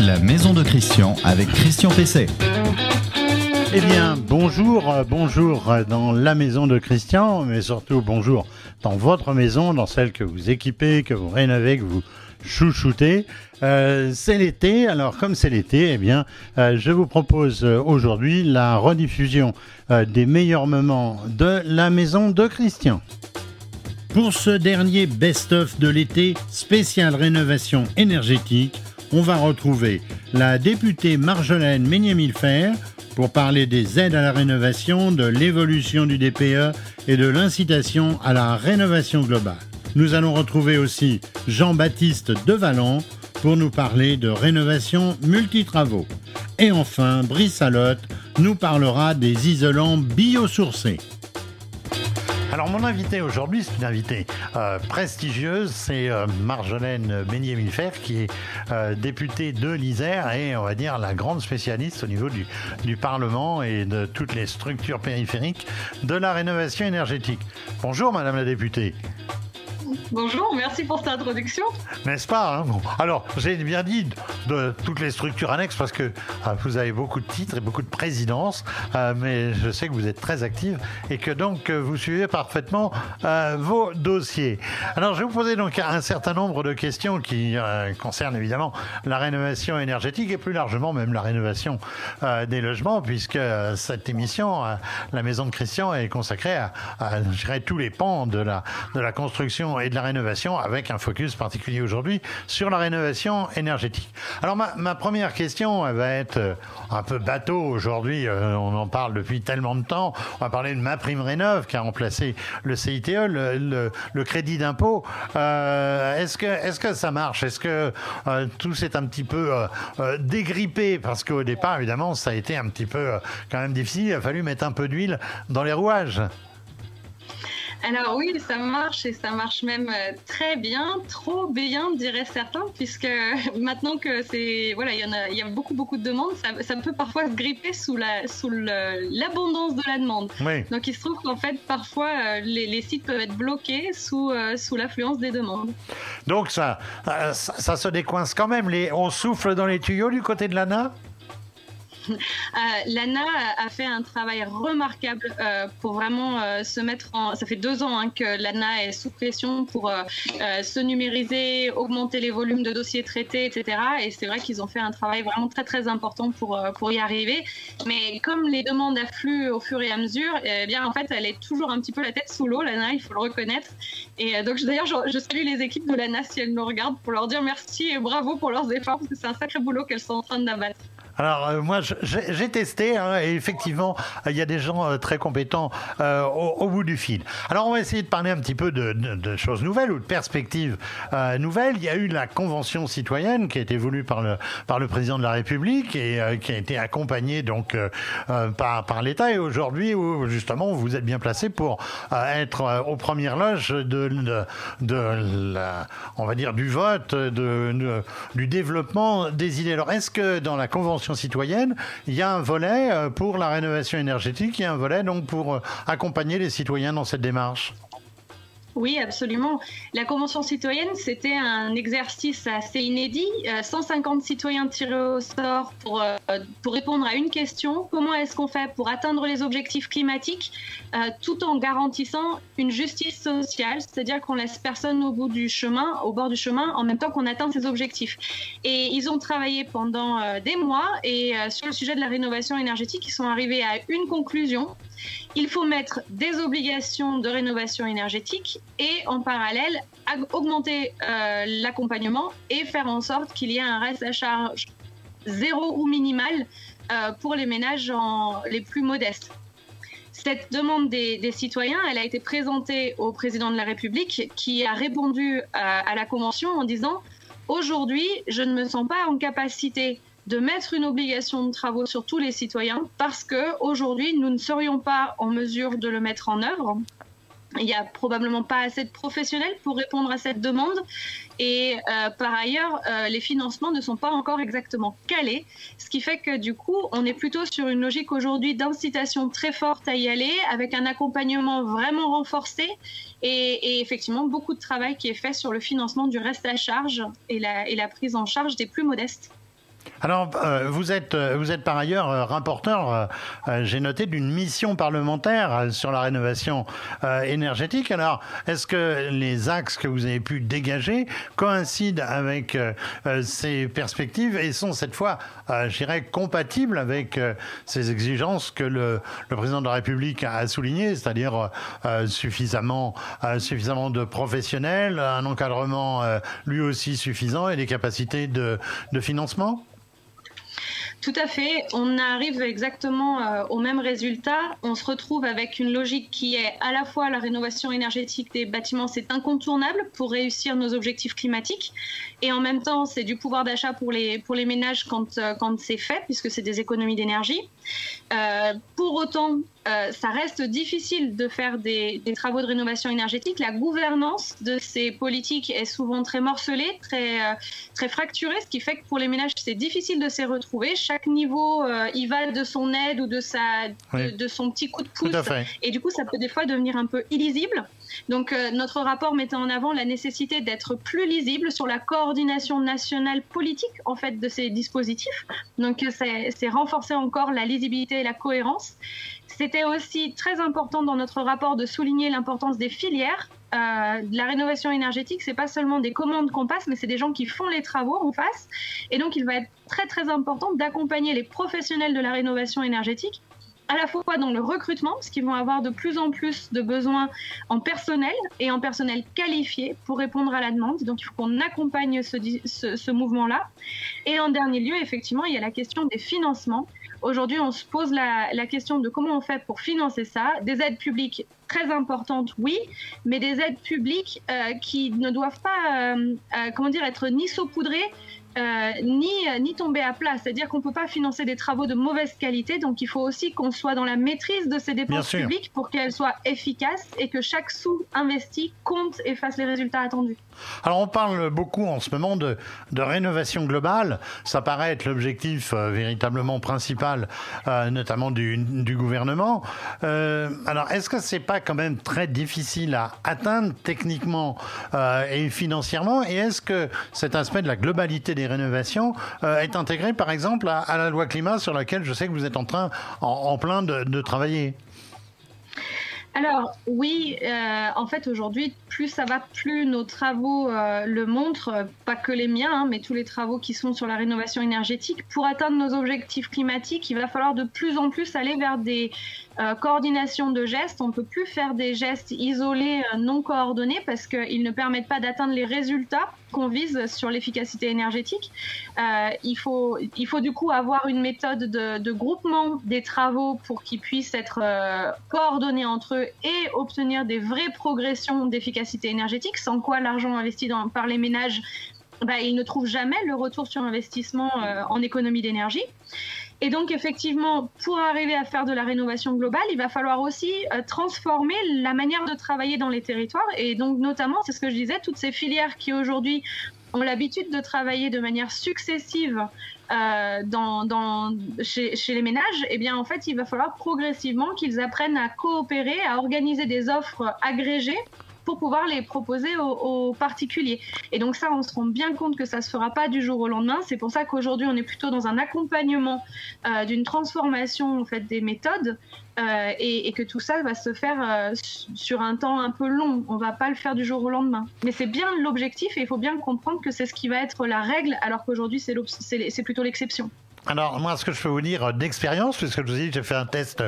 La Maison de Christian avec Christian Pesset. Eh bien, bonjour, euh, bonjour euh, dans la maison de Christian, mais surtout bonjour dans votre maison, dans celle que vous équipez, que vous rénovez, que vous chouchoutez. Euh, c'est l'été, alors comme c'est l'été, eh bien, je vous propose aujourd'hui la rediffusion des meilleurs moments de la maison de Christian. Pour ce dernier best-of de l'été, spécial rénovation énergétique, on va retrouver la députée Marjolaine Ménier-Milfer, pour parler des aides à la rénovation, de l'évolution du DPE et de l'incitation à la rénovation globale. Nous allons retrouver aussi Jean-Baptiste Devalon pour nous parler de rénovation multitravaux. Et enfin, Brice Alotte nous parlera des isolants biosourcés. Alors mon invité aujourd'hui, c'est une invitée euh, prestigieuse, c'est euh, Marjolaine Beignet-Milfer qui est euh, députée de l'Isère et on va dire la grande spécialiste au niveau du Parlement et de toutes les structures périphériques de la rénovation énergétique. Bonjour Madame la députée. Bonjour, merci pour cette introduction. N'est-ce pas hein Alors, j'ai bien dit de toutes les structures annexes parce que ah, vous avez beaucoup de titres et beaucoup de présidences, euh, mais je sais que vous êtes très active et que donc euh, vous suivez parfaitement euh, vos dossiers. Alors, je vais vous poser donc un certain nombre de questions qui concernent évidemment la rénovation énergétique et plus largement même la rénovation des logements, puisque cette émission, la Maison de Christian, est consacrée à, tous les pans de la, de la construction et de la rénovation avec un focus particulier aujourd'hui sur la rénovation énergétique. Alors ma, première question elle va être euh, un peu bateau aujourd'hui, euh, on en parle depuis tellement de temps, on va parler de ma prime rénov qui a remplacé le CITE, le, crédit d'impôt. Euh, est-ce que, est que ça marche? Est-ce que tout s'est un petit peu dégrippé? Parce qu'au départ, évidemment, ça a été un petit peu quand même difficile, il a fallu mettre un peu d'huile dans les rouages. Alors oui, ça marche et ça marche même euh, très bien, trop bien, diraient certains, puisque maintenant que c'est voilà, il y en a, il y a beaucoup beaucoup de demandes, ça, peut parfois se gripper sous la sous l'abondance de la demande. Donc il se trouve qu'en fait parfois euh, les, sites peuvent être bloqués sous euh, sous l'affluence des demandes. Donc ça, ça, ça se décoince quand même. Les, on souffle dans les tuyaux du côté de l'ANA? Lana a fait un travail remarquable euh, pour vraiment euh, se mettre en. Ça fait deux ans hein, que Lana est sous pression pour se numériser, augmenter les volumes de dossiers traités, etc. Et c'est vrai qu'ils ont fait un travail vraiment très très important pour, pour y arriver. Mais comme les demandes affluent au fur et à mesure, eh bien en fait, elle est toujours un petit peu la tête sous l'eau, Lana, il faut le reconnaître. Et donc d'ailleurs, je, je, salue les équipes de Lana si elles nous regardent pour leur dire merci et bravo pour leurs efforts, parce que c'est un sacré boulot qu'elles sont en train d'abattre. Alors euh, moi j'ai testé hein, et effectivement il y a des gens euh, très compétents euh, au, bout du fil. Alors on va essayer de parler un petit peu de, choses nouvelles ou de perspectives nouvelles. Il y a eu la convention citoyenne qui a été voulue par le par le président de la République et qui a été accompagnée donc par par l'État et aujourd'hui justement vous êtes bien placé pour être aux premières loges de, de, on va dire du vote de, du développement des idées. Alors est-ce que dans la convention citoyenne, il y a un volet euh, pour la rénovation énergétique, il y a un volet donc pour euh, accompagner les citoyens dans cette démarche. Oui, absolument. La Convention citoyenne, c'était un exercice assez inédit. 150 euh, citoyens tirés au sort pour, euh, pour répondre à une question. Comment est-ce qu'on fait pour atteindre les objectifs climatiques euh, tout en garantissant une justice sociale, c'est-à-dire qu'on laisse personne au bout du chemin, au bord du chemin, en même temps qu'on atteint ces objectifs. Et ils ont travaillé pendant des mois et sur le sujet de la rénovation énergétique, ils sont arrivés à une conclusion il faut mettre des obligations de rénovation énergétique et en parallèle augmenter euh, l'accompagnement et faire en sorte qu'il y ait un reste à charge zéro ou minimal euh, pour les ménages les plus modestes. Cette demande des, citoyens, elle a été présentée au président de la République qui a répondu à, à la Convention en disant Aujourd'hui, je ne me sens pas en capacité de mettre une obligation de travaux sur tous les citoyens parce que aujourd'hui nous ne serions pas en mesure de le mettre en œuvre. Il n'y a probablement pas assez de professionnels pour répondre à cette demande. Et euh, par ailleurs, euh, les financements ne sont pas encore exactement calés, ce qui fait que du coup, on est plutôt sur une logique aujourd'hui d'incitation très forte à y aller, avec un accompagnement vraiment renforcé et, effectivement beaucoup de travail qui est fait sur le financement du reste à charge et la, et la prise en charge des plus modestes. Alors, euh, vous êtes euh, vous êtes par ailleurs euh, rapporteur, j'ai noté, d'une mission parlementaire sur la rénovation énergétique. Alors, est-ce que les axes que vous avez pu dégager coïncident avec ces perspectives et sont cette fois, je dirais, compatibles avec ces exigences que le, président de la République a soulignées, c'est-à-dire suffisamment de professionnels, un encadrement lui aussi suffisant et des capacités de financement? Tout à fait. On arrive exactement euh, au même résultat. On se retrouve avec une logique qui est à la fois la rénovation énergétique des bâtiments, c'est incontournable pour réussir nos objectifs climatiques. Et en même temps, c'est du pouvoir d'achat pour les, pour les ménages quand, euh, quand c'est fait, puisque c'est des économies d'énergie. Euh, pour autant, euh, ça reste difficile de faire des, travaux de rénovation énergétique. La gouvernance de ces politiques est souvent très morcelée, très, euh, très fracturée, ce qui fait que pour les ménages, c'est difficile de s'y retrouver. Chaque niveau y va de son aide ou de, sa, de, son petit coup de pouce. Et du coup, ça peut des fois devenir un peu illisible. Donc, notre rapport mettait en avant la nécessité d'être plus lisible sur la coordination nationale politique, en fait, de ces dispositifs. Donc, c'est renforcer encore la lisibilité et la cohérence. C'était aussi très important dans notre rapport de souligner l'importance des filières. Euh, la rénovation énergétique, c'est pas seulement des commandes qu'on passe, mais c'est des gens qui font les travaux en face. Et donc, il va être très très important d'accompagner les professionnels de la rénovation énergétique à la fois dans le recrutement, parce qu'ils vont avoir de plus en plus de besoins en personnel et en personnel qualifié pour répondre à la demande. Donc il faut qu'on accompagne ce, mouvement-là. Et en dernier lieu, effectivement, il y a la question des financements. Aujourd'hui, on se pose la, question de comment on fait pour financer ça. Des aides publiques très importantes, oui, mais des aides publiques euh, qui ne doivent pas, euh, euh, comment dire, être ni saupoudrées euh, ni, euh, ni tomber à plat. C'est-à-dire qu'on ne peut pas financer des travaux de mauvaise qualité. Donc il faut aussi qu'on soit dans la maîtrise de ces dépenses publiques pour qu'elles soient efficaces et que chaque sou investi compte et fasse les résultats attendus. Alors on parle beaucoup en ce moment de, rénovation globale. Ça paraît être l'objectif euh, véritablement principal, notamment du, gouvernement. alors est-ce que c'est pas quand même très difficile à atteindre techniquement et financièrement? Et est-ce que cet aspect de la globalité des rénovations euh, est intégré par exemple à, la loi climat sur laquelle je sais que vous êtes en train, en, plein de, travailler? Alors oui, euh, en fait aujourd'hui, plus ça va, plus nos travaux euh, le montrent, pas que les miens, hein, mais tous les travaux qui sont sur la rénovation énergétique. Pour atteindre nos objectifs climatiques, il va falloir de plus en plus aller vers des euh, coordination de gestes. On ne peut plus faire des gestes isolés, non coordonnés, parce qu'ils ne permettent pas d'atteindre les résultats qu'on vise sur l'efficacité énergétique. Euh, il, faut, il faut du coup avoir une méthode de, groupement des travaux pour qu'ils puissent être coordonnés entre eux et obtenir des vraies progressions d'efficacité énergétique, sans quoi l'argent investi par les ménages, bah, ils ne trouvent jamais le retour sur investissement en économie d'énergie. Et donc, effectivement, pour arriver à faire de la rénovation globale, il va falloir aussi euh, transformer la manière de travailler dans les territoires. Et donc, notamment, c'est ce que je disais, toutes ces filières qui aujourd'hui ont l'habitude de travailler de manière successive euh, chez, chez, les ménages, eh bien, en fait, il va falloir progressivement qu'ils apprennent à coopérer, à organiser des offres agrégées pour pouvoir les proposer aux, particuliers. Et donc ça, on se rend bien compte que ça se fera pas du jour au lendemain. C'est pour ça qu'aujourd'hui, on est plutôt dans un accompagnement euh, d'une transformation en fait des méthodes euh, et, que tout ça va se faire euh, sur un temps un peu long. On va pas le faire du jour au lendemain. Mais c'est bien l'objectif et il faut bien comprendre que c'est ce qui va être la règle, alors qu'aujourd'hui c'est plutôt l'exception. Alors moi, ce que je peux vous dire d'expérience, puisque je vous dis, j'ai fait un test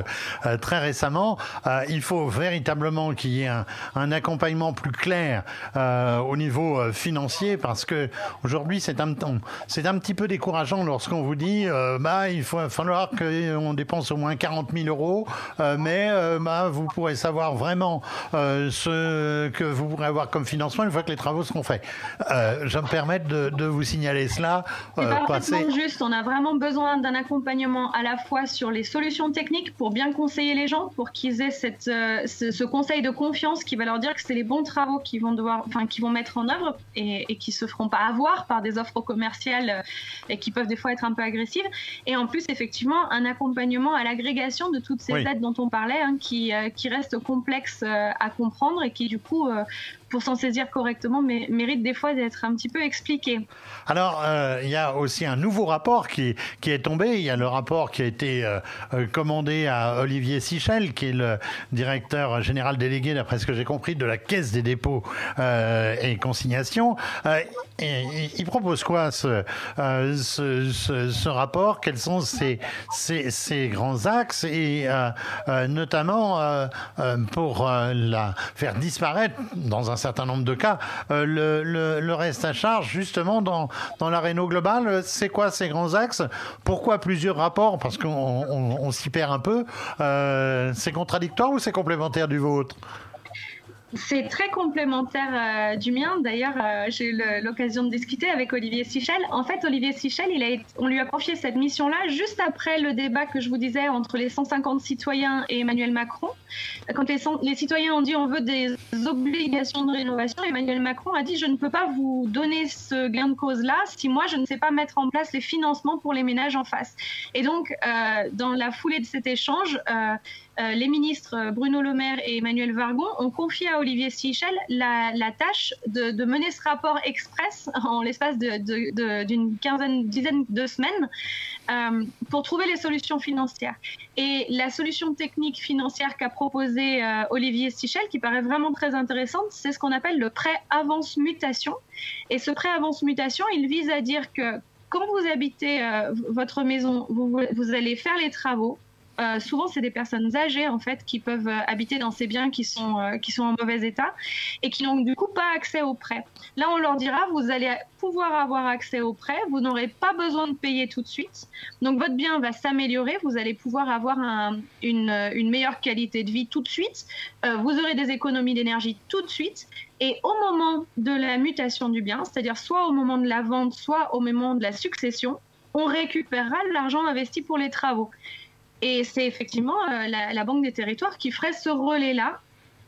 euh, très récemment, euh, il faut véritablement qu'il y ait un, accompagnement plus clair euh, au niveau financier, parce que aujourd'hui, c'est un, c'est un petit peu décourageant lorsqu'on vous dit, bah, il faut falloir qu'on dépense au moins 40 000 euros, mais bah, vous pourrez savoir vraiment ce que vous pourrez avoir comme financement une fois que les travaux seront faits. je me permets de, de vous signaler cela. C'est juste, on a vraiment besoin d'un accompagnement à la fois sur les solutions techniques pour bien conseiller les gens, pour qu'ils aient cette, euh, ce, conseil de confiance qui va leur dire que c'est les bons travaux qu'ils vont devoir, enfin, qui vont mettre en œuvre et, et qui se feront pas avoir par des offres commerciales euh, et qui peuvent des fois être un peu agressives. Et en plus, effectivement, un accompagnement à l'agrégation de toutes ces aides dont on parlait, hein, qui, euh, qui restent complexes à comprendre et qui du coup pour s'en saisir correctement, mérite des fois d'être un petit peu expliqué. Alors, il y a aussi un nouveau rapport qui, qui est tombé. Il y a le rapport qui a été commandé à Olivier Sichel, qui est le directeur général délégué, d'après ce que j'ai compris, de la Caisse des dépôts et consignations. Il propose quoi ce, ce, ce, rapport? Quels sont ses, ses, grands axes? Et notamment pour la faire disparaître, dans un certain nombre de cas, le, le, reste à charge justement dans, dans la réno globale. C'est quoi ces grands axes? Pourquoi plusieurs rapports? Parce qu'on s'y perd un peu. Euh, c'est contradictoire ou c'est complémentaire du vôtre? C'est très complémentaire euh, du mien. D'ailleurs, euh, j'ai eu l'occasion de discuter avec Olivier Sichel. En fait, Olivier Sichel, on lui a confié cette mission-là juste après le débat que je vous disais entre les 150 citoyens et Emmanuel Macron. Quand les, les citoyens ont dit on veut des obligations de rénovation, Emmanuel Macron a dit je ne peux pas vous donner ce gain de cause-là si moi je ne sais pas mettre en place les financements pour les ménages en face. Et donc, euh, dans la foulée de cet échange, euh, les ministres euh, Bruno Le Maire et Emmanuel Vargon ont confié à Olivier Sichel la, tâche de, mener ce rapport express en l'espace d'une quinzaine, dizaine de semaines euh, pour trouver les solutions financières. Et la solution technique financière qu'a proposée Olivier Sichel, qui paraît vraiment très intéressante, c'est ce qu'on appelle le prêt avance mutation. Et ce prêt avance mutation, il vise à dire que quand vous habitez votre maison, vous allez faire les travaux, euh, souvent, c'est des personnes âgées en fait qui peuvent euh, habiter dans ces biens qui sont euh, qui sont en mauvais état et qui n'ont du coup pas accès au prêt. Là, on leur dira vous allez pouvoir avoir accès au prêt, vous n'aurez pas besoin de payer tout de suite. Donc votre bien va s'améliorer, vous allez pouvoir avoir une, meilleure qualité de vie tout de suite. vous aurez des économies d'énergie tout de suite. Et au moment de la mutation du bien, c'est-à-dire soit au moment de la vente, soit au moment de la succession, on récupérera l'argent investi pour les travaux. Et c'est effectivement euh, la, Banque des Territoires qui ferait ce relais-là.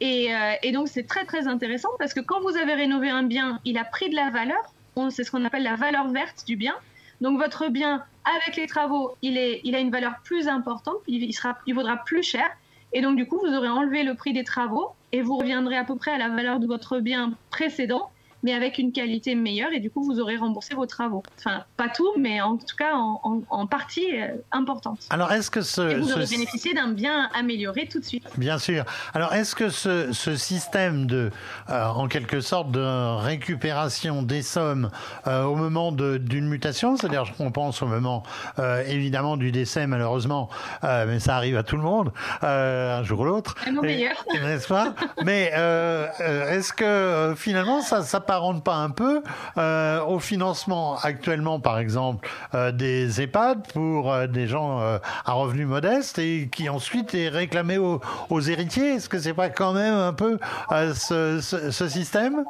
Euh, et, donc c'est très très intéressant parce que quand vous avez rénové un bien, il a pris de la valeur. C'est ce qu'on appelle la valeur verte du bien. Donc votre bien, avec les travaux, il, a une valeur plus importante, il, il vaudra plus cher. Et donc du coup, vous aurez enlevé le prix des travaux et vous reviendrez à peu près à la valeur de votre bien précédent mais avec une qualité meilleure et du coup vous aurez remboursé vos travaux. Enfin, pas tout, mais en tout cas en, partie euh, importante. Alors est-ce que ce, et vous aurez bénéficié d'un bien amélioré tout de suite. Bien sûr. Alors est-ce que ce, ce, système de, euh, en quelque sorte, de récupération des sommes euh, au moment d'une mutation, c'est-à-dire qu'on pense au moment évidemment du décès malheureusement, mais ça arrive à tout le monde un jour ou l'autre. meilleur. N'est-ce pas? Mais est-ce que finalement ça, ça rentre pas un peu euh, au financement actuellement, par exemple, euh, des EHPAD pour euh, des gens à revenus modestes et qui ensuite est réclamé aux, héritiers. Est-ce que c'est pas quand même un peu ce système?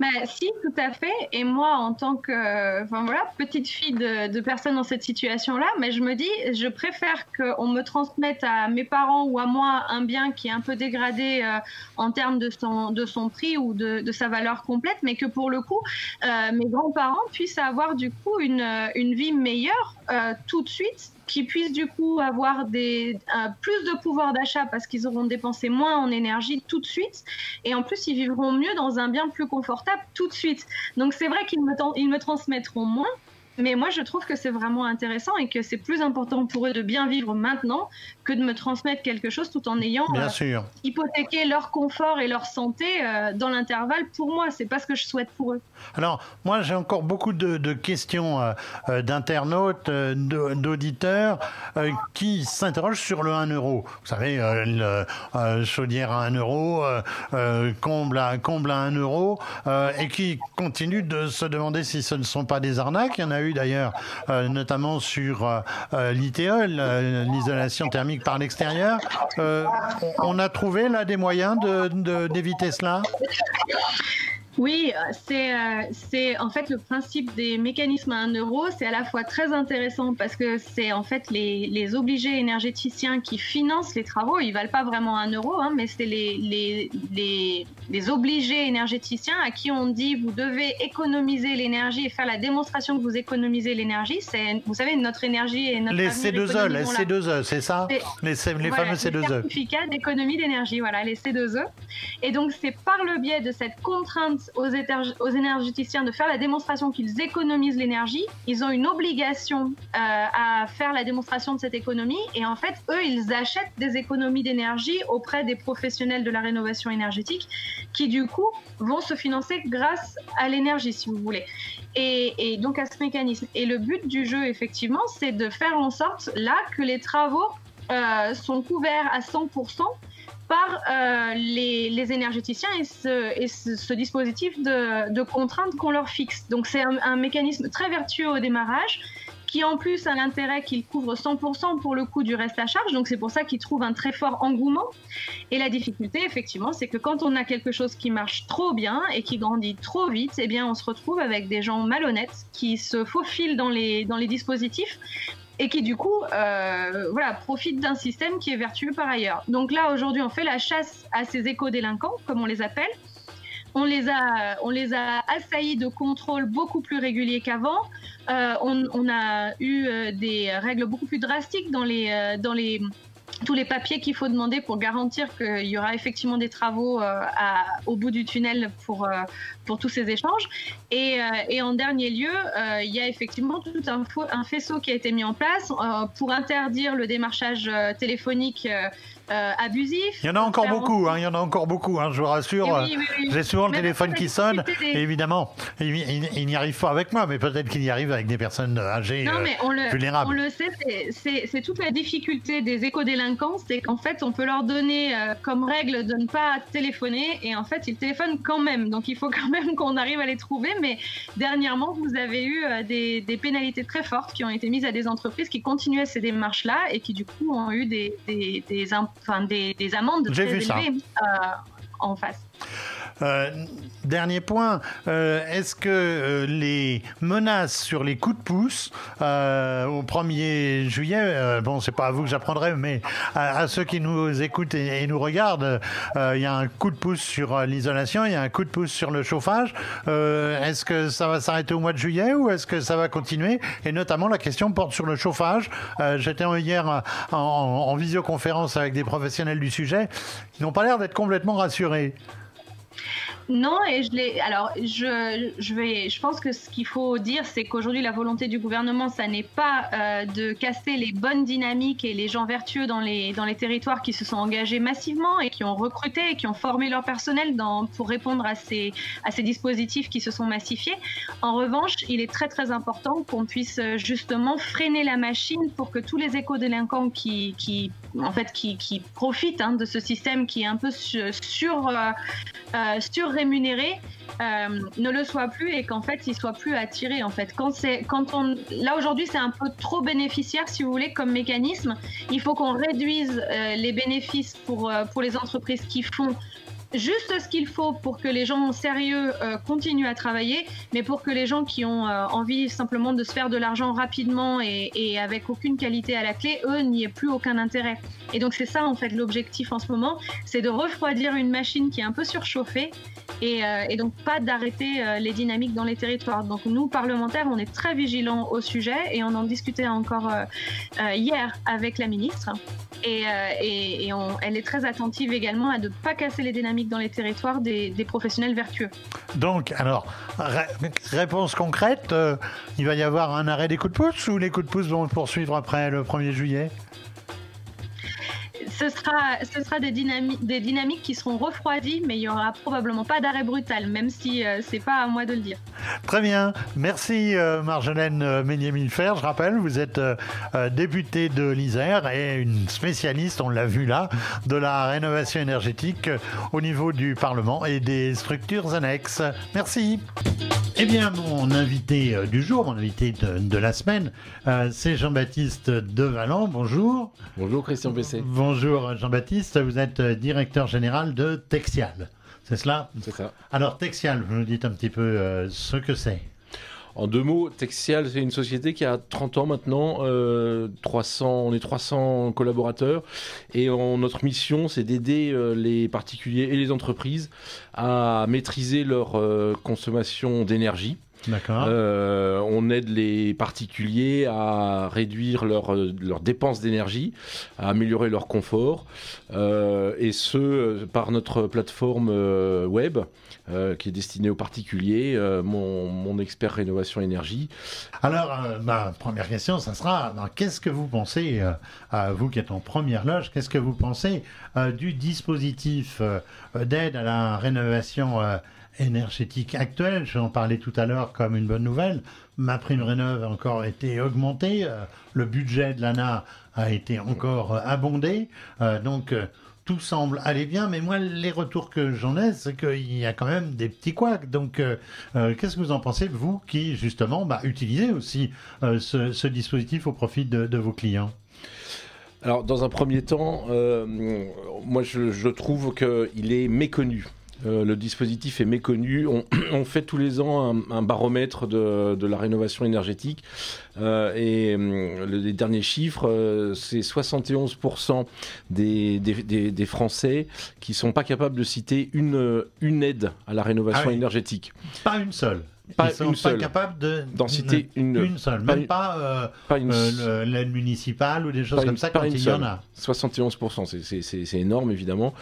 Bah, si, tout à fait. Et moi, en tant que enfin, voilà, petite fille de, de personnes dans cette situation-là, mais je me dis, je préfère qu'on me transmette à mes parents ou à moi un bien qui est un peu dégradé euh, en termes de son, de son prix ou de, de, sa valeur complète, mais que pour le coup, euh, mes grands-parents puissent avoir du coup une, une vie meilleure euh, tout de suite qui puissent du coup avoir euh, plus de pouvoir d'achat parce qu'ils auront dépensé moins en énergie tout de suite. Et en plus, ils vivront mieux dans un bien plus confortable tout de suite. Donc c'est vrai qu'ils me, ils me transmettront moins, mais moi, je trouve que c'est vraiment intéressant et que c'est plus important pour eux de bien vivre maintenant que de me transmettre quelque chose tout en ayant bien euh, hypothéqué leur confort et leur santé euh, dans l'intervalle pour moi. C'est pas ce que je souhaite pour eux. Alors, moi, j'ai encore beaucoup de, questions euh, d'internautes, d'auditeurs qui s'interrogent sur le 1 euro. Vous savez, le, chaudière à 1 euro, comble, à, comble à 1 euro, et qui continuent de se demander si ce ne sont pas des arnaques. Il y en a eu d'ailleurs, euh, notamment sur euh, euh, l'ITE, l'isolation thermique par l'extérieur. on a trouvé là des moyens d'éviter cela? Oui, c'est c'est en fait le principe des mécanismes à un euro, c'est à la fois très intéressant parce que c'est en fait les, les, obligés énergéticiens qui financent les travaux, ils valent pas vraiment un euro, hein, mais c'est les, les, les, les, obligés énergéticiens à qui on dit vous devez économiser l'énergie et faire la démonstration que vous économisez l'énergie. C'est vous savez notre énergie et notre les C2E, les C2E, c'est ça, les, les fameux C2E. Certificat d'économie d'énergie, voilà les C2E. Et donc c'est par le biais de cette contrainte aux, énergéticiens de faire la démonstration qu'ils économisent l'énergie. Ils ont une obligation euh, à faire la démonstration de cette économie et en fait, eux, ils achètent des économies d'énergie auprès des professionnels de la rénovation énergétique qui, du coup, vont se financer grâce à l'énergie, si vous voulez. Et, donc à ce mécanisme. Et le but du jeu, effectivement, c'est de faire en sorte, là, que les travaux euh, sont couverts à 100% par euh, les, énergéticiens et ce, dispositif de, contrainte qu'on leur fixe. Donc c'est un, mécanisme très vertueux au démarrage qui en plus a l'intérêt qu'il couvre 100% pour le coût du reste à charge. Donc c'est pour ça qu'il trouve un très fort engouement. Et la difficulté, effectivement, c'est que quand on a quelque chose qui marche trop bien et qui grandit trop vite, eh bien on se retrouve avec des gens malhonnêtes qui se faufilent dans les dispositifs et qui du coup euh, voilà, profite d'un système qui est vertueux par ailleurs. Donc là, aujourd'hui, on fait la chasse à ces éco-délinquants, comme on les appelle. On les, a, on les a assaillis de contrôles beaucoup plus réguliers qu'avant. Euh, on, on, a eu euh, des règles beaucoup plus drastiques dans les, dans les tous les papiers qu'il faut demander pour garantir qu'il y aura effectivement des travaux euh, à, au bout du tunnel pour, euh, pour tous ces échanges. Et, euh, et en dernier lieu, il y a effectivement tout un, un, faisceau qui a été mis en place pour interdire le démarchage téléphonique abusif. Il y en a encore beaucoup, hein, il y en a encore beaucoup, hein, je vous rassure. J'ai souvent le téléphone qui sonne, et évidemment, il, n'y arrive pas avec moi, mais peut-être qu'il y arrive avec des personnes âgées non, mais on le, vulnérables. On le sait, c'est toute la difficulté des c'est qu'en fait, on peut leur donner euh, comme règle de ne pas téléphoner, et en fait, ils téléphonent quand même. Donc, il faut quand même qu'on arrive à les trouver. Mais dernièrement, vous avez eu euh, des, des, pénalités très fortes qui ont été mises à des entreprises qui continuaient ces démarches-là et qui, du coup, ont eu des, des, des enfin, des, des amendes très élevées euh, en face. Euh, dernier point, euh, est-ce que euh, les menaces sur les coups de pouce au 1er juillet, bon, c'est pas à vous que j'apprendrai, mais à, ceux qui nous écoutent et, nous regardent, il y a un coup de pouce sur l'isolation, il y a un coup de pouce sur le chauffage. est-ce que ça va s'arrêter au mois de juillet ou est-ce que ça va continuer? Et notamment, la question porte sur le chauffage. J'étais hier en, en visioconférence avec des professionnels du sujet. Ils n'ont pas l'air d'être complètement rassurés. Non, et je l'ai. Alors, je, je, vais. Je pense que ce qu'il faut dire, c'est qu'aujourd'hui, la volonté du gouvernement, ça n'est pas euh, de casser les bonnes dynamiques et les gens vertueux dans les dans les territoires qui se sont engagés massivement et qui ont recruté et qui ont formé leur personnel pour répondre à ces à ces dispositifs qui se sont massifiés. En revanche, il est très très important qu'on puisse euh, justement freiner la machine pour que tous les éco-délinquants qui qui en fait qui, qui profitent hein, de ce système qui est un peu sur sur, euh, euh sur rémunéré euh, ne le soit plus et qu'en fait il soit plus attiré en fait. Quand c'est quand on là aujourd'hui c'est un peu trop bénéficiaire si vous voulez comme mécanisme. Il faut qu'on réduise euh, les bénéfices pour euh, pour les entreprises qui font juste ce qu'il faut pour que les gens sérieux euh, continuent à travailler, mais pour que les gens qui ont euh, envie simplement de se faire de l'argent rapidement et, avec aucune qualité à la clé, eux, n'y aient plus aucun intérêt. Et donc c'est ça en fait l'objectif en ce moment, c'est de refroidir une machine qui est un peu surchauffée et, euh, donc pas d'arrêter les dynamiques dans les territoires. Donc nous, parlementaires, on est très vigilants au sujet et on en discutait encore hier avec la ministre et, elle est très attentive également à ne pas casser les dynamiques dans les territoires des, professionnels vertueux. Donc, alors, réponse concrète, euh, il va y avoir un arrêt des coups de pouce ou les coups de pouce vont poursuivre après le 1er juillet? Ce sera, ce sera des, dynamiques, des dynamiques qui seront refroidies, mais il n'y aura probablement pas d'arrêt brutal, même si euh, c'est pas à moi de le dire. Très bien. Merci euh, Marjolaine euh, Ménier-Milfer. Je rappelle, vous êtes députée de l'Isère et une spécialiste, on l'a vu là, de la rénovation énergétique au niveau du Parlement et des structures annexes. Merci. Eh bien, mon invité du jour, mon invité de, la semaine, c'est Jean-Baptiste Devalan. Bonjour. Bonjour Christian Bessé. Bonjour Jean-Baptiste, vous êtes directeur général de Texial. C'est cela C'est ça. Alors, Texial, vous nous dites un petit peu euh, ce que c'est. En deux mots, Texial, c'est une société qui a 30 ans maintenant, euh, 300, on est 300 collaborateurs, et on- notre mission, c'est d'aider euh, les particuliers et les entreprises à maîtriser leur euh, consommation d'énergie. Euh, on aide les particuliers à réduire leurs euh, dépenses d'énergie, à améliorer leur confort, euh, et ce par notre plateforme web qui est destinée aux particuliers, mon, mon expert rénovation énergie. Alors, ma première question, ça sera qu'est-ce que vous pensez, vous qui êtes en première loge, qu'est-ce que vous pensez du dispositif d'aide à la rénovation énergétique actuel Je vais en parler tout à l'heure comme une bonne nouvelle. Ma prime rénov a encore été augmentée, euh, le budget de l'ANA a été encore euh, abondé, euh, donc. tout semble aller bien, mais moi, les retours que j'en ai, c'est qu'il y a quand même des petits couacs. Donc, qu'est-ce que vous en pensez, vous, qui, justement, bah, utilisez aussi ce, dispositif au profit de, vos clients? Alors, dans un premier temps, moi je trouve qu'il est méconnu. Euh, le dispositif est méconnu. On, on fait tous les ans un, un baromètre de, de, la rénovation énergétique. Euh, et euh, le, les derniers chiffres, euh, c'est 71% des, des, des, des, Français qui sont pas capables de citer une, une aide à la rénovation Ah oui. énergétique. Pas une seule. Pas Ils sont une pas seule. capables de D'en citer une. une seule, même pas euh, Pas euh, l'aide municipale ou des choses comme une- ça quand il y en a. 71%, c'est- énorme évidemment.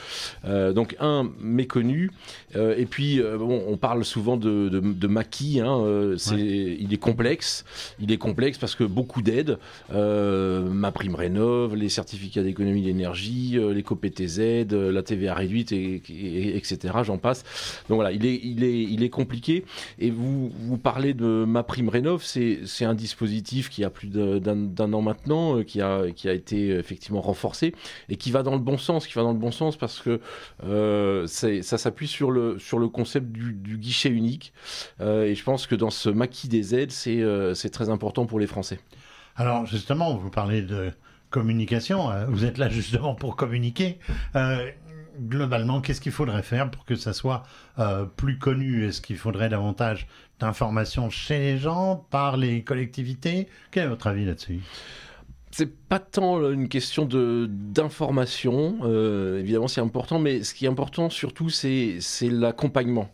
Euh, donc un méconnu, et puis bon, on parle souvent de, de, de maquis. Hein, Il est complexe. Il est complexe parce que beaucoup d'aides, ma prime rénov, les certificats d'économie d'énergie, les COPTZ, la TVA réduite, et, et- etc. J'en passe. Donc voilà, il est, il est, il est compliqué. Et vous, vous parlez de ma prime rénov, c'est un dispositif qui a plus d'un an maintenant, euh, qui a, été euh, effectivement renforcé et qui va dans le bon sens, qui va dans le bon sens parce que euh, ça s'appuie sur le, concept du, guichet unique. Et je pense que dans ce maquis des aides, c'est très important pour les Français. Alors justement, vous parlez de communication, euh, vous êtes là justement pour communiquer. Globalement, qu'est-ce qu'il faudrait faire pour que ça soit plus connu? Est-ce qu'il faudrait davantage d'informations chez les gens, par les collectivités Quel est votre avis là-dessus? C'est pas tant euh, une question de d'information, euh, évidemment c'est important, mais ce qui est important surtout c'est l'accompagnement.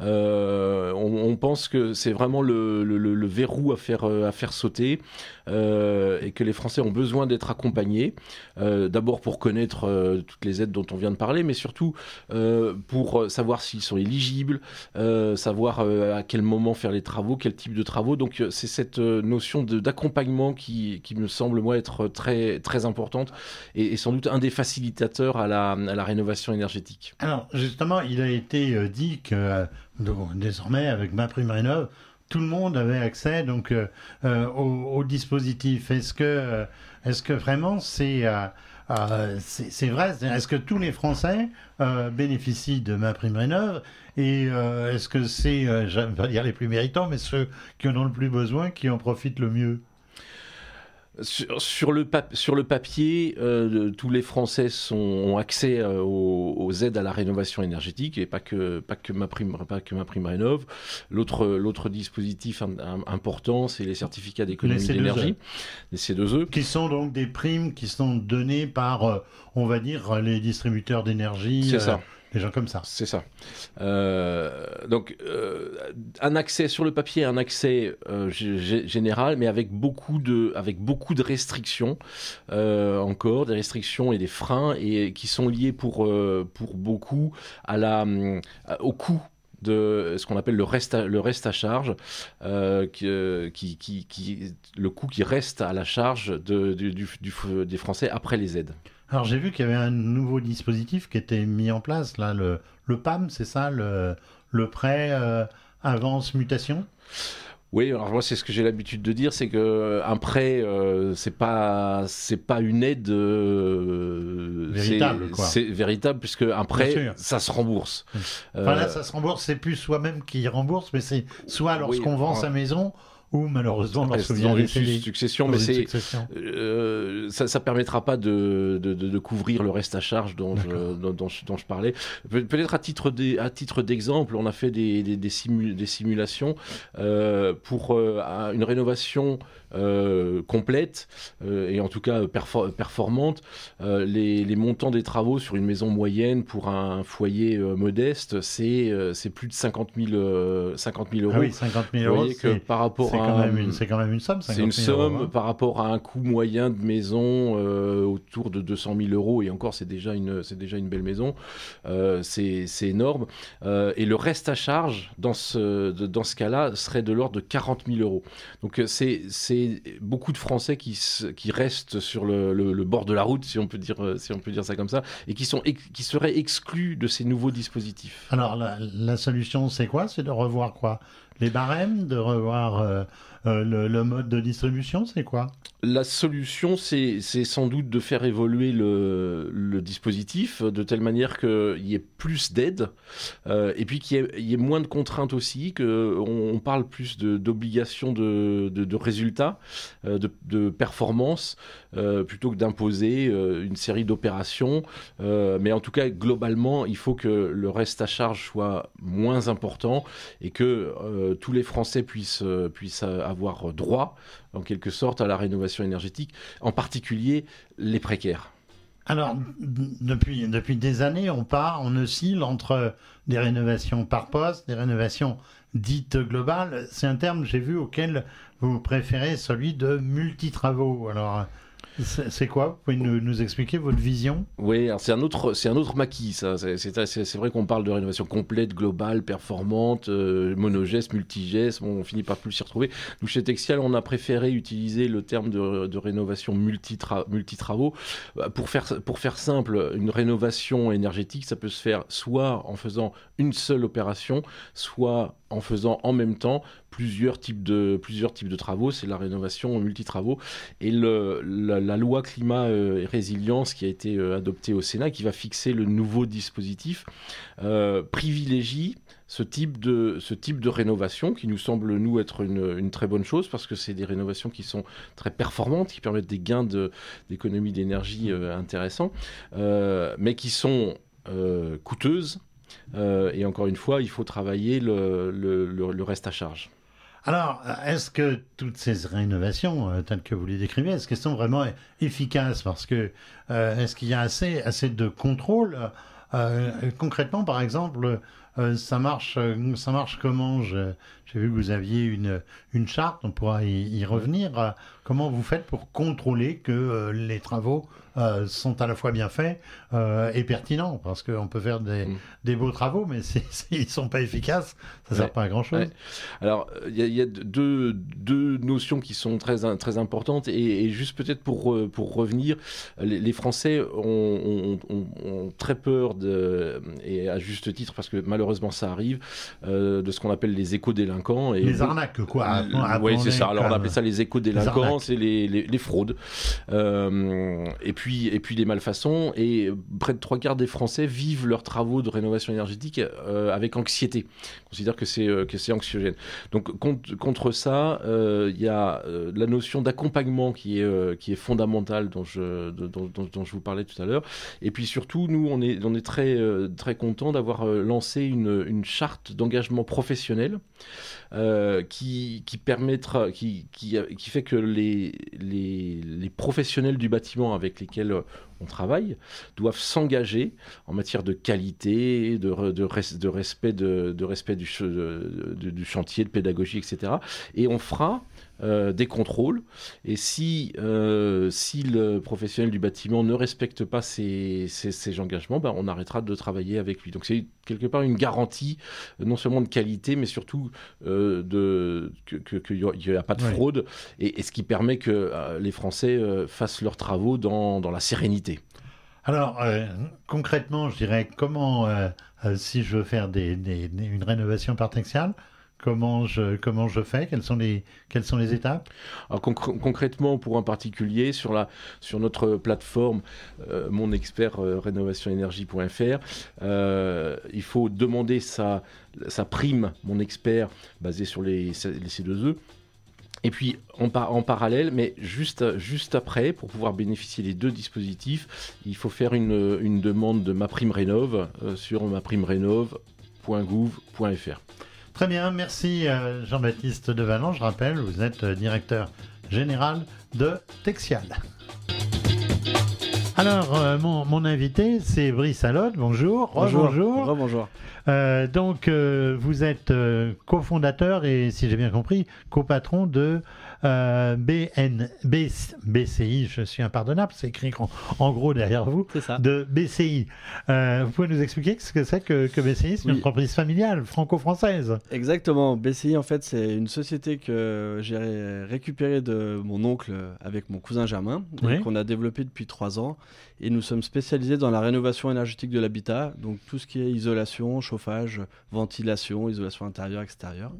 Euh, on, pense que c'est vraiment le, verrou à faire, euh, à faire sauter euh, et que les Français ont besoin d'être accompagnés. D'abord pour connaître toutes les aides dont on vient de parler, mais surtout pour savoir s'ils sont éligibles, savoir à quel moment faire les travaux, quel type de travaux. Donc c'est cette notion d'accompagnement qui, me semble moi être très, très importante et, sans doute un des facilitateurs à la, rénovation énergétique. Alors justement, il a été dit que donc, désormais, avec ma prime rénov, tout le monde avait accès donc euh, euh, au, dispositif. Est-ce que, euh, est-ce que vraiment c'est vrai? Est-ce que tous les Français bénéficient de ma prime rénov? Et est-ce que c'est, j'aime pas dire les plus méritants, mais ceux qui en ont le plus besoin, qui en profitent le mieux? Sur, sur le, pap- sur le papier, euh, tous les Français sont, ont accès euh, aux, aux aides à la rénovation énergétique et pas que, pas que, ma, prime, pas que ma prime rénov. L'autre dispositif im- im- important, c'est les certificats d'économie C2E. d'énergie, les C2E. Qui sont donc des primes qui sont données par, euh, on va dire, les distributeurs d'énergie, C'est ça. Des gens comme ça. C'est ça. Euh, donc, euh, un accès sur le papier, un accès euh, général, mais avec beaucoup de, avec beaucoup de restrictions encore, des restrictions et des freins, et qui sont liés pour pour beaucoup à la au coût de ce qu'on appelle le reste à, le reste à charge, euh, euh, qui, qui, qui- le coût qui reste à la charge de, du- des Français après les aides. Alors j'ai vu qu'il y avait un nouveau dispositif qui était mis en place, là, le, le PAM, c'est ça, le, le prêt euh, avance mutation? Oui, alors moi c'est ce que j'ai l'habitude de dire, c'est que un prêt euh, c'est pas c'est pas une aide euh, Véritable, c'est- quoi. C'est véritable puisque un prêt ça se rembourse. Enfin là, Euh, ça se rembourse, c'est plus soi-même qui rembourse, mais c'est soit lorsqu'on oui, vend sa maison ou malheureusement une décéder. su- succession, mais c'est euh, ça, ça permettra pas de, de, couvrir le reste à charge dont je, dont, dont je, dont je parlais. Pe- Peut-être à titre d'e- à titre d'exemple, on a fait des, des, des simu- des simulations euh, pour euh, une rénovation euh, complète euh, et en tout cas perfor- performante. Euh, les, les montants des travaux sur une maison moyenne pour un foyer euh, modeste, c'est euh, c'est plus de 50 000, euh, 50 000 euros. Ah oui, 50 000 Vous euros, voyez que par rapport à quand, un- même une- c'est quand même une somme. c'est une 50 000 euros, somme hein. par rapport à un coût moyen de maison euh, autour de 200 000 euros et encore c'est déjà une c'est déjà une belle maison c'est énorme et le reste à charge dans ce de- dans ce cas-là serait de l'ordre de 40 000 euros donc c'est beaucoup de Français qui qui restent sur le, bord de la route si on peut dire si on peut dire ça comme ça et qui sont qui seraient exclus de ces nouveaux dispositifs. Alors, la, la solution, c'est quoi? C'est de revoir quoi? Les barèmes De revoir euh, euh, le, mode de distribution C'est quoi? La solution, c'est sans doute de faire évoluer le, dispositif de telle manière qu'il y ait plus d'aide euh, et puis qu'il y, ait- moins de contraintes aussi, qu'on on parle plus de- d'obligations de, de, de résultats, euh, de, de performance, euh, plutôt que d'imposer une série d'opérations. Mais en tout cas, globalement, il faut que le reste à charge soit moins important et que tous les Français puissent, puissent avoir droit en quelque sorte à la rénovation énergétique, en particulier les précaires. Alors, depuis, depuis des années, on part, on oscille entre des rénovations par poste, des rénovations dites globales. C'est un terme, j'ai vu, auquel vous préférez celui de multi-travaux. Alors, c'est quoi? Vous pouvez nous, nous expliquer votre vision? Oui, c'est un autre, un autre maquis. Ça, c'est, vrai qu'on parle de rénovation complète, globale, performante, euh, monogeste, multigeste. On finit par plus s'y retrouver. Nous chez Texial, on a préféré utiliser le terme de, rénovation multi-tra- multi-travaux Bah, pour faire simple. Une rénovation énergétique, ça peut se faire soit en faisant une seule opération, soit en faisant en même temps plusieurs types de plusieurs types de travaux. C'est la rénovation multi-travaux. Et la, loi climat euh, et résilience qui a été euh, adoptée au Sénat, qui va fixer le nouveau dispositif, euh, privilégie ce type, de, ce type de rénovation qui nous semble, nous, être une, très bonne chose parce que c'est des rénovations qui sont très performantes, qui permettent des gains d'économie d'énergie intéressants, mais qui sont coûteuses. Et encore une fois, il faut travailler le, le- le- le reste à charge. Alors, est-ce que toutes ces rénovations, euh, telles que vous les décrivez, est-ce qu'elles sont vraiment efficaces? Parce que euh, est-ce qu'il y a assez, assez de contrôle? Euh, Concrètement, par exemple, ça marche, ça marche comment? J'ai vu que vous aviez une, une charte, on pourra y, y revenir. Comment vous faites pour contrôler que les travaux euh, sont à la fois bien faits euh, et pertinents Parce qu'on peut faire des, Mm. des beaux travaux, mais si- s'ils ne sont pas efficaces, ça ne sert pas à grand-chose. Ouais. Alors, euh, il y a, il y a deux, deux notions qui sont très, très importantes. Et, et juste peut-être pour, pour revenir, les, les Français ont, ont- ont- ont très peur, de, et à juste titre, parce que malheureusement ça arrive, euh, de ce qu'on appelle les éco-délinquants. Et Les arnaques, quoi. oui, c'est ça. Alors on appelle ça les éco-délinquants, c'est les, les, les fraudes. Et, puis, et puis les malfaçons. Et près de trois quarts des Français vivent leurs travaux de rénovation énergétique euh, avec anxiété. Considèrent que c'est euh, que c'est anxiogène. Donc contre, ça, euh, il y a la notion d'accompagnement qui est, qui est fondamentale dont je, dont, je vous parlais tout à l'heure. Et puis surtout, nous, on est, on est très, très contents d'avoir lancé une, une charte d'engagement professionnel euh, qui, permettra, qui, qui, fait que les, les, professionnels du bâtiment avec lesquels euh, on travaille doivent s'engager en matière de qualité, de, de, res- de respect, de, respect du chantier, de pédagogie, etc. Et on fera euh, des contrôles. Et si, euh, si le professionnel du bâtiment ne respecte pas ces engagements, ben, on arrêtera de travailler avec lui. Donc c'est quelque part une garantie, euh, non seulement de qualité, mais surtout euh, de, que- que- qu'il n'y a, pas de fraude, et, et ce qui permet que les Français fassent leurs travaux dans, dans la sérénité. Alors, euh, concrètement, je dirais, comment, euh, euh, si je veux faire des, des- des- une rénovation par comment je, comment je fais? Quelles sont, les, quelles sont les étapes? Alors concr- concrètement, pour un particulier, sur, la, sur notre plateforme, euh, mon expert euh, euh, il faut demander sa, sa prime, mon expert, basée sur les, les C2E. Et puis en, en, parallèle, mais juste, juste après, pour pouvoir bénéficier des deux dispositifs, il faut faire une, une demande de ma prime rénov euh, sur maprimerénov.gouv.fr. Très bien, merci euh, Jean-Baptiste Devalan. Je rappelle, vous êtes euh, directeur général de Texial. Alors, mon, mon, invité, c'est Brice Allotte. Bonjour. Bonjour. Bonjour. bonjour. Euh, donc, euh, vous êtes euh, cofondateur et, si j'ai bien compris, copatron de BN, BCI. Je suis impardonnable, c'est écrit en, gros derrière vous. Ça. De BCI. vous pouvez nous expliquer ce que c'est que, BCI C'est une entreprise familiale franco-française. Exactement. BCI, en fait, c'est une société que j'ai récupérée de mon oncle avec mon cousin Germain, qu'on a développée depuis trois ans. Et nous sommes spécialisés dans la rénovation énergétique de l'habitat, donc tout ce qui est isolation, chauffage, ventilation, isolation intérieure, extérieure.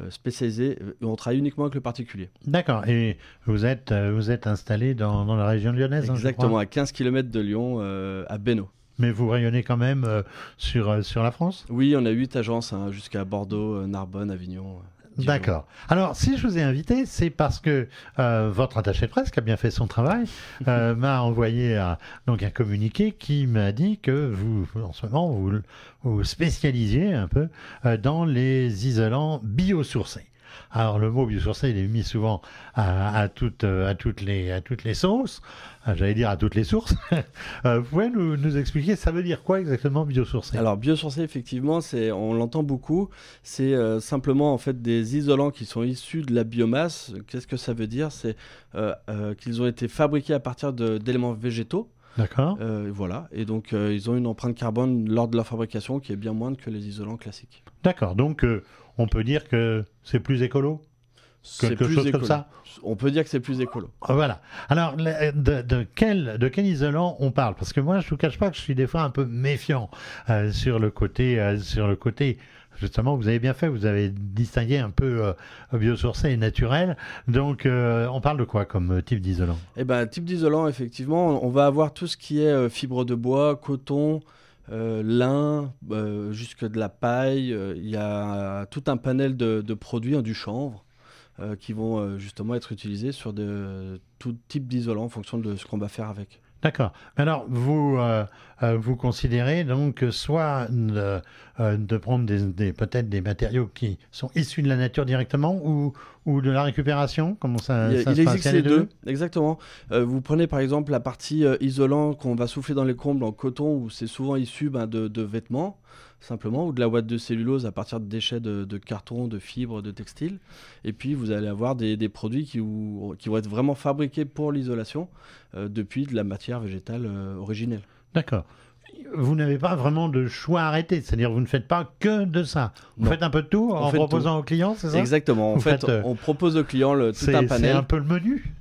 Euh, spécialisé, euh, on travaille uniquement avec le particulier. D'accord, et vous êtes, euh, vous êtes installé dans, dans la région lyonnaise hein, Exactement, à 15 km de Lyon, à Bénaud. Mais vous rayonnez quand même sur, sur la France? Oui, on a 8 agences hein, jusqu'à Bordeaux, Narbonne, Avignon. D'accord. Alors, si je vous ai invité, c'est parce que euh, votre attaché de presse, qui a bien fait son travail, euh, m'a envoyé un, donc un communiqué qui m'a dit que vous, en ce moment, vous vous spécialisiez un peu euh, dans les isolants biosourcés. Alors le mot biosourcé, il est mis souvent à, toutes, à, toutes, les, à toutes les sauces, j'allais dire à toutes les sources. vous pouvez nous, nous, expliquer, ça veut dire quoi exactement biosourcé? Alors biosourcé, effectivement, c'est, on l'entend beaucoup, c'est simplement en fait des isolants qui sont issus de la biomasse. Qu'est-ce que ça veut dire? C'est qu'ils ont été fabriqués à partir d'éléments végétaux. D'accord. voilà. Et donc, ils ont une empreinte carbone lors de leur fabrication qui est bien moindre que les isolants classiques. D'accord. Donc, on peut dire que c'est plus écolo Quelque plus chose comme ça? On peut dire que c'est plus écolo. Ah, voilà. Alors, de, quel, de quel isolant on parle? Parce que moi, je ne vous cache pas que je suis des fois un peu méfiant euh, sur, le côté, euh, sur le côté justement, vous avez bien fait, vous avez distingué un peu euh, biosourcé et naturel. Donc, on parle de quoi comme type d'isolant? Eh ben, type d'isolant, effectivement, on va avoir tout ce qui est fibre de bois, coton, euh, lin, euh, jusque de la paille. Euh, il y a tout un panel de, produits, hein, du chanvre, qui vont justement être utilisés sur de, tout type d'isolant en fonction de ce qu'on va faire avec. D'accord. Alors, vous, vous considérez donc soit de, de prendre des, peut-être des matériaux qui sont issus de la nature directement ou, ou de la récupération? Comment ça, il, il existe les deux, Exactement. Euh, vous prenez par exemple la partie euh, isolant qu'on va souffler dans les combles en coton, où c'est souvent issu ben, de, vêtements, simplement, ou de la ouate de cellulose à partir de déchets de, carton, de fibres, de textiles. Et puis vous allez avoir des, produits qui, qui, vont être vraiment fabriqués pour l'isolation euh, depuis de la matière végétale originelle. D'accord vous n'avez pas vraiment de choix arrêté. C'est-à-dire vous ne faites pas que de ça. Vous faites un peu de tout en proposant aux clients, c'est ça? Exactement. En fait, euh, on propose aux clients le, tout un panel. C'est un peu le menu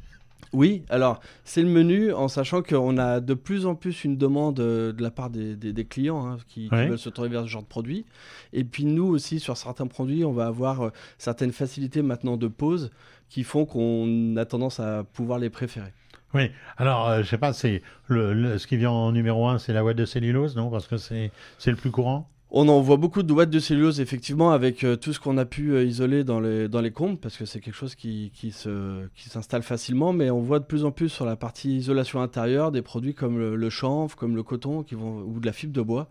oui, alors c'est le menu en sachant qu'on a de plus en plus une demande euh, de la part des, clients hein, qui, veulent se tourner vers ce genre de produit. Et puis nous aussi, sur certains produits, on va avoir euh, certaines facilités maintenant de pause qui font qu'on a tendance à pouvoir les préférer. Oui, alors je euh, je sais pas, c'est le, ce qui vient en numéro un, c'est la ouate de cellulose, non? Parce que c'est le plus courant? On en voit beaucoup de ouates de cellulose, effectivement, avec euh, tout ce qu'on a pu euh, isoler dans les, dans les comptes, parce que c'est quelque chose qui, s'installe facilement, mais on voit de plus en plus sur la partie isolation intérieure des produits comme le, chanvre, comme le coton, ou de la fibre de bois,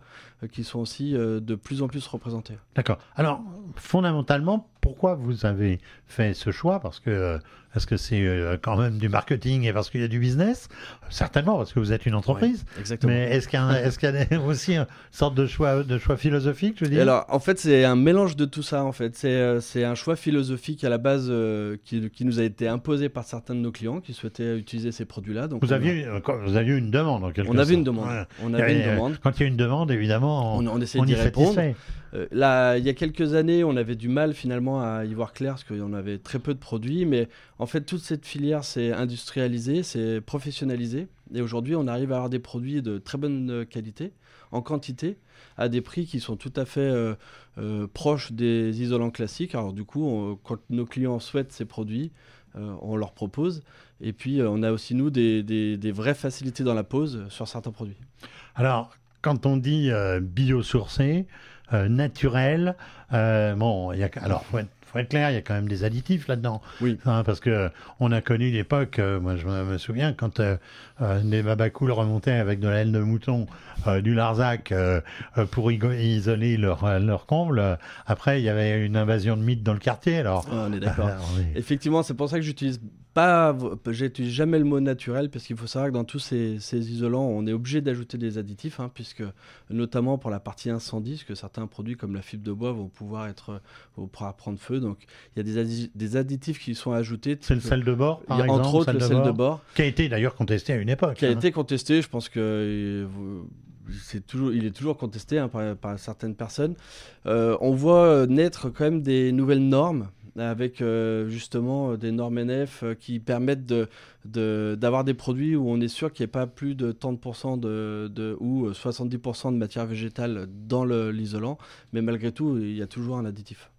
qui sont aussi de plus en plus représentés. D'accord. Alors, fondamentalement, pourquoi vous avez fait ce choix? Parce que est-ce que c'est euh, quand même du marketing et parce qu'il y a du business? Certainement, parce que vous êtes une entreprise. exactement. Mais est-ce qu'il y, a aussi une sorte de choix, de choix philosophique, je veux dire? Alors, en fait, c'est un mélange de tout ça. En fait, c'est euh, un choix philosophique à la base euh, qui, qui, nous a été imposé par certains de nos clients qui souhaitaient utiliser ces produits-là. Vous aviez, vous aviez une demande en quelque on Avait une demande. On avait une demande. Quand il y a une demande, évidemment, on, on, essaie d'y répondre. là, il y a quelques années, on avait du mal finalement à y voir clair parce qu'on avait très peu de produits, mais en fait, toute cette filière s'est industrialisée, s'est professionnalisée. Et aujourd'hui, on arrive à avoir des produits de très bonne qualité, en quantité, à des prix qui sont tout à fait euh, euh, proches des isolants classiques. Alors du coup, quand nos clients souhaitent ces produits, euh, on leur propose. Et puis, on a aussi, nous, des, des, vraies facilités dans la pose sur certains produits. Alors, quand on dit biosourcé, naturel, bon, y a, alors, faut faut être clair, il y a quand même des additifs là-dedans. Oui. Hein, parce que on a connu l'époque, euh, moi je me, souviens, quand euh, euh, des babacools remontaient avec de la laine de mouton, euh, du Larzac euh, euh, pour isoler leur, euh, leur comble. euh, Après, il y avait une invasion de mythes dans le quartier. Alors, Ah, on est d'accord. euh, est- Effectivement, c'est pour ça que j'utilise pas, j'utilise jamais le mot naturel parce qu'il faut savoir que dans tous ces, ces isolants, on est obligé d'ajouter des additifs, hein, puisque notamment pour la partie incendie, parce que certains produits comme la fibre de bois vont pouvoir être, vont pouvoir prendre feu. Donc, il y a des, addi- des additifs qui sont ajoutés. c'est le sel de bord, Il par y a exemple, entre autres le sel de bord, qui a été d'ailleurs contesté à une époque. qui a hein. été contesté. Je pense que euh, vous- c'est toujours, il est toujours contesté hein, par, par certaines personnes. Euh, on voit euh, naître quand même des nouvelles normes avec euh, justement euh, des normes NF euh, qui permettent d'avoir des produits où on est sûr qu'il n'y ait pas plus de 30% de, ou euh, 70% de matière végétale dans l'isolant, mais malgré tout, il y a toujours un additif.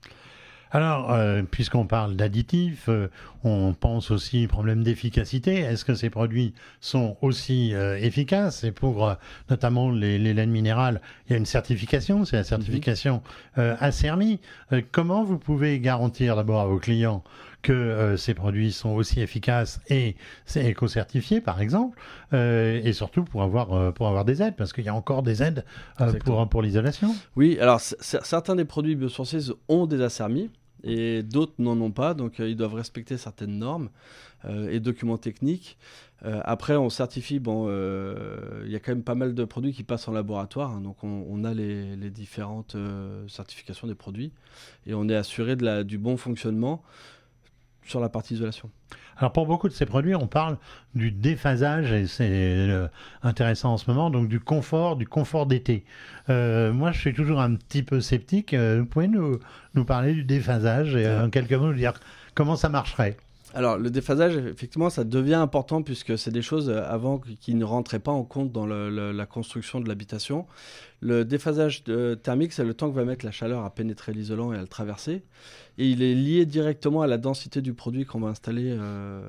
Alors, euh, puisqu'on parle d'additifs, euh, on pense aussi problème d'efficacité. Est-ce que ces produits sont aussi euh, efficaces? Et pour euh, notamment les, les laines minérales, il y a une certification, c'est la certification euh, ACERMI. Comment vous pouvez garantir d'abord à vos clients que euh, ces produits sont aussi efficaces et c'est éco-certifié, par exemple, euh, et surtout pour avoir, euh, pour avoir des aides, parce qu'il y a encore des aides pour, pour l'isolation. Oui, alors certains des produits biosourcés ont des acermis et d'autres n'en ont pas, donc euh, ils doivent respecter certaines normes euh, et documents techniques. Euh, après, on certifie, bon, il y a quand même pas mal de produits qui passent en laboratoire, hein, donc on, on a les, les différentes certifications des produits et on est assuré de la, du bon fonctionnement sur la partie isolation. Alors pour beaucoup de ces produits, on parle du déphasage et c'est euh, intéressant en ce moment, donc du confort, du confort d'été. Euh, moi, je suis toujours un petit peu sceptique. Euh, vous pouvez nous, nous parler du déphasage et en quelques mots nous dire comment ça marcherait? Alors, le déphasage, effectivement, ça devient important puisque c'est des choses euh, avant qui- ne rentraient pas en compte dans la construction de l'habitation. Le déphasage euh, thermique, c'est le temps que va mettre la chaleur à pénétrer l'isolant et à le traverser. Et il est lié directement à la densité du produit qu'on va installer euh,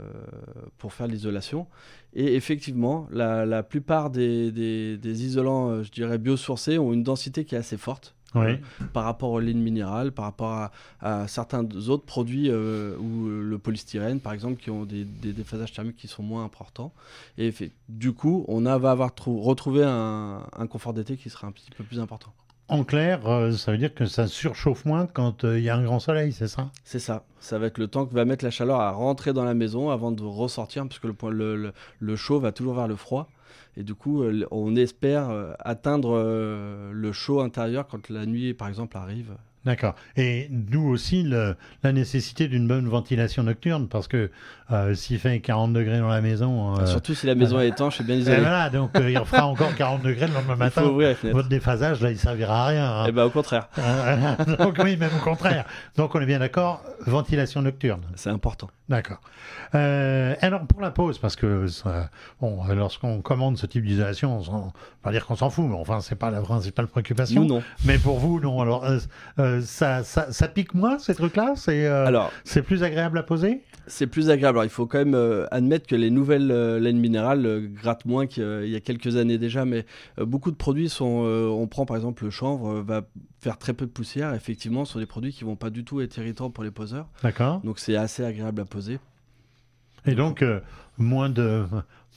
pour faire l'isolation. Et effectivement, la, plupart des, isolants, je dirais, biosourcés ont une densité qui est assez forte Oui. par rapport aux lignes minérales, par rapport à, à certains autres produits euh, ou euh, le polystyrène par exemple qui ont des, des déphasages thermiques qui sont moins importants. Et fait- du coup, on a, va avoir trou- retrouvé un, un confort d'été qui sera un petit peu plus important. En clair, euh, ça veut dire que ça surchauffe moins quand euh, il y a un grand soleil, c'est ça? C'est ça. Ça va être le temps que va mettre la chaleur à rentrer dans la maison avant de ressortir, parce que le, point- le, le- le chaud va toujours vers le froid. Et du coup, euh, on espère euh, atteindre euh, le chaud intérieur quand la nuit, par exemple, arrive. D'accord. Et d'où aussi le- la nécessité d'une bonne ventilation nocturne, parce que euh, s'il fait 40 degrés dans la maison, euh, Surtout si la maison est étanche et bien et isolée. voilà, donc euh, il fera encore 40 degrés le lendemain Il matin. faut ouvrir. Votre déphasage, là, il servira à rien. hein. Eh ben, au contraire, Donc oui, même au contraire. Donc on est bien d'accord, ventilation nocturne. c'est important. D'accord. Alors pour la pause, parce que ça- bon, lorsqu'on commande ce type d'isolation, on s'en- pas dire qu'on s'en fout, mais enfin c'est pas la principale préoccupation. Nous, non. Mais pour vous, non. Alors euh, ça, ça, ça pique moins ces trucs-là? C'est euh, c'est plus agréable à poser? c'est plus agréable. Alors, il faut quand même euh, admettre que les nouvelles euh, laines minérales grattent moins qu'il y a quelques années déjà, mais beaucoup de produits sont. on prend par exemple le chanvre, va faire très peu de poussière. Effectivement, ce sont des produits qui vont pas du tout être irritants pour les poseurs. D'accord. Donc, c'est assez agréable à poser. Et donc moins de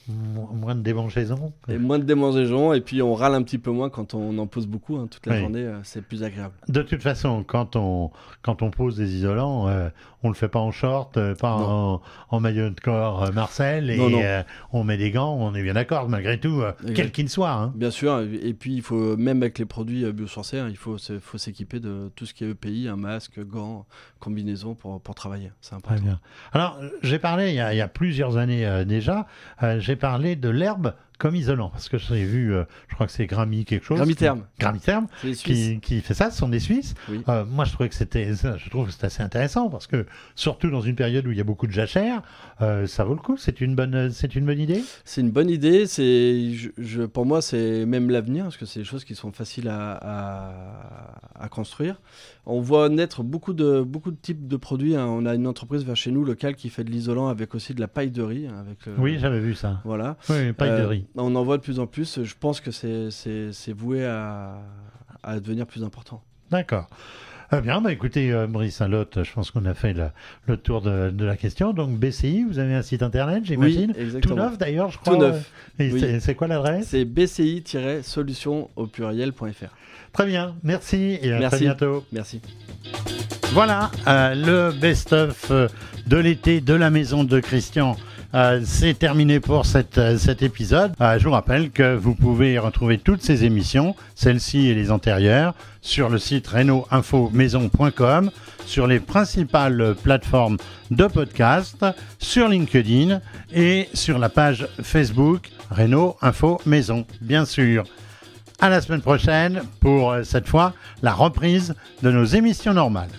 moins de démangeaisons. Et moins de démangeaisons, et puis on râle un petit peu moins quand on en pose beaucoup. hein, toute la Oui. journée, euh, c'est plus agréable. De toute façon, quand on quand on pose des isolants, euh, on le fait pas en short, euh, pas en, en maillot de corps euh, Marcel, et Non, non. euh, on met des gants. On est bien d'accord, malgré tout, euh, quel qu'il soit. hein. Bien sûr, et puis il faut, même avec les produits biosourcés, hein, il faut, faut s'équiper de tout ce qui est EPI, un masque, gants, combinaison pour, pour travailler. C'est important. Très bien. Alors, j'ai parlé il y, a, il y a plusieurs années euh, déjà, j'ai parlé de l'herbe comme isolant, parce que j'ai vu, euh, je crois que c'est Grammy quelque chose. Gramiterme, C'est les Suisses. qui, qui fait ça, ce sont des Suisses. Oui. Euh, moi, je trouvais que c'était, je trouve que c'est assez intéressant parce que surtout dans une période où il y a beaucoup de jachères, euh, ça vaut le coup. C'est une bonne, c'est une bonne idée? C'est une bonne idée. C'est, je, je- pour moi, c'est même l'avenir parce que c'est des choses qui sont faciles à, à- à construire. On voit naître beaucoup de beaucoup de types de produits. hein. On a une entreprise vers chez nous locale qui fait de l'isolant avec aussi de la paille de riz. hein, Avec Oui, j'avais vu ça. Voilà. Oui, paille de riz. On en voit de plus en plus. Je pense que c'est, voué à, à devenir plus important. D'accord. Ah bien, bah écoutez, euh, Maurice Saint-Lot, je pense qu'on a fait le, le tour de, de la question. Donc BCI, vous avez un site internet, j'imagine Oui, exactement. Tout neuf d'ailleurs, je crois. Tout neuf. Et Oui. c'est- quoi l'adresse? C'est bci-solution au pluriel.fr. Très bien, merci et à Merci. très bientôt. Merci. Voilà, euh, le best-of euh, de l'été de la maison de Christian. Euh, c'est terminé pour euh, cet épisode. Euh, je vous rappelle que vous pouvez retrouver toutes ces émissions, celles-ci et les antérieures, sur le site reno-info-maison.com, sur les principales plateformes de podcast, sur LinkedIn et sur la page Facebook Renault Info Maison, bien sûr. À la semaine prochaine pour cette fois la reprise de nos émissions normales.